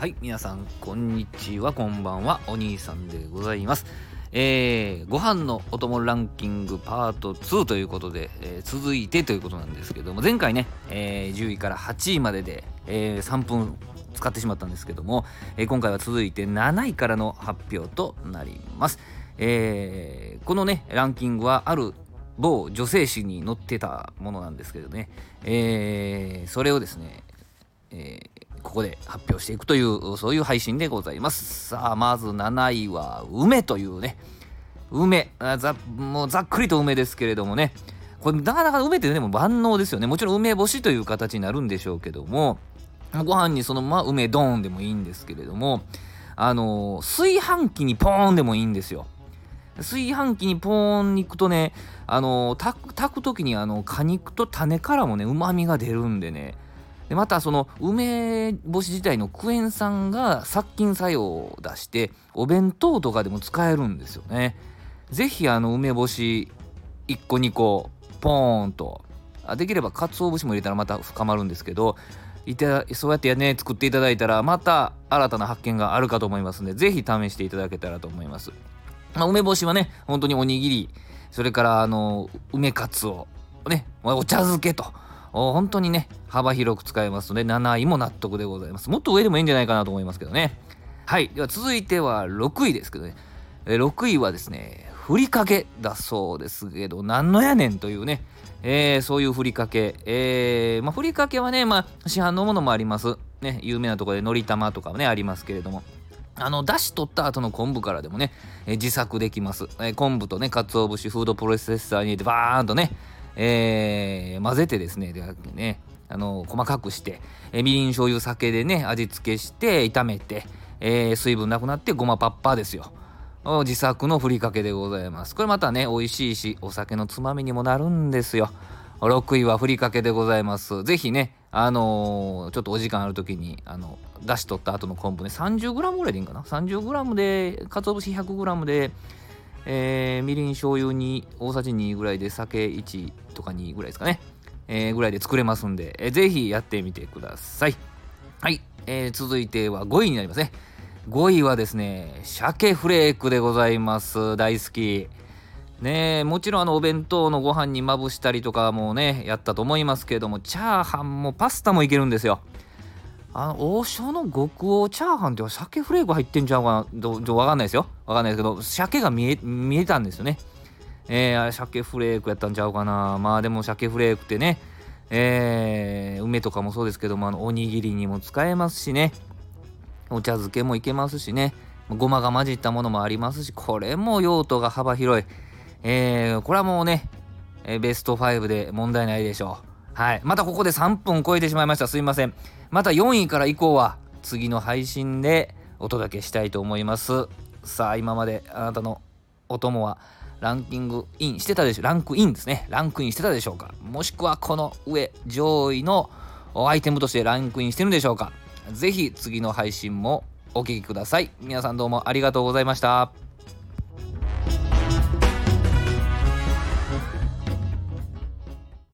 はい皆さんこんにちはこんばんはお兄さんでございます。えー、ご飯のお供ランキングパート2ということで、えー、続いてということなんですけども前回ね、えー、10位から8位までで、えー、3分使ってしまったんですけども、えー、今回は続いて7位からの発表となります、えー、このねランキングはある某女性誌に載ってたものなんですけどね、えー、それをですね、えー、ここで発表していくというそういう配信でございます。さあまず7位は梅というね梅ざもうざっくりと梅ですけれどもね。これなかなか梅ってでも万能ですよね。もちろん梅干しという形になるんでしょうけどもご飯にそのまま梅ドーンでもいいんですけれどもあの炊飯器にポーンでもいいんですよ。炊飯器にポーンに行くとねあの炊く時にあの果肉と種からもねうまみが出るんでねでまたその梅干し自体のクエン酸が殺菌作用を出してお弁当とかでも使えるんですよね。是非あの梅干し1個2個ポーンと。できれば鰹節も入れたらまた深まるんですけどいたそうやってね作っていただいたらまた新たな発見があるかと思いますので是非試していただけたらと思います、まあ、梅干しはね本当におにぎりそれからあの梅かつおねお茶漬けと。本当にね幅広く使えますので7位も納得でございます。もっと上でもいいんじゃないかなと思いますけどね。はいでは続いては6位ですけどね。6位はですねふりかけだそうですけど何のやねんというねえー、そういうふりかけ、えー、まあ、ふりかけはね、まあ、市販のものもあります。ね、有名なところでのり玉とかもね、ありますけれども、あの、だし取った後の昆布からでもね、え、自作できます。え、昆布とね、鰹節、フードプロセッサーに入れて、バーンとね、えー、混ぜてですね、でね、あの、細かくして、え、みりん醤油酒でね、味付けして、炒めて、えー、水分なくなってごまパッパーですよ。自作のふりかけでございます。これまたね、美味しいし、お酒のつまみにもなるんですよ。6位はふりかけでございます。ぜひね、あのー、ちょっとお時間ある時に、あの、出し取った後の昆布ね、30g ぐらいでいいんかな ?30g で、鰹節 100g で、えー、みりん醤油に大さじ2ぐらいで酒1とか2ぐらいですかね、えー、ぐらいで作れますんで、えー、ぜひやってみてください。はい、えー、続いては5位になりますね。5位はですね鮭フレークでございます。大好き。ねえもちろんあのお弁当のご飯にまぶしたりとかもねやったと思いますけれどもチャーハンもパスタもいけるんですよ。あの王将の極王チャーハンって鮭フレーク入ってんちゃうかなどどわかんないですよ。わかんないですけど鮭が見え見えたんですよね。えー、あれ鮭フレークやったんちゃうかな。まあでも鮭フレークってねえー、梅とかもそうですけどもあのおにぎりにも使えますしね。お茶漬けもいけますしね。ごまが混じったものもありますしこれも用途が幅広い。えー、これはもうね、えベスト5で問題ないでしょう。はい。またここで3分超えてしまいました。すいません。また4位から以降は次の配信でお届けしたいと思います。さあ今まであなたのお供はランキングインしてたでしょランクインですね。ランクインしてたでしょうか。もしくはこの上上位のアイテムとしてランクインしてるんでしょうか。ぜひ次の配信もお聴きください。皆さんどうもありがとうございました。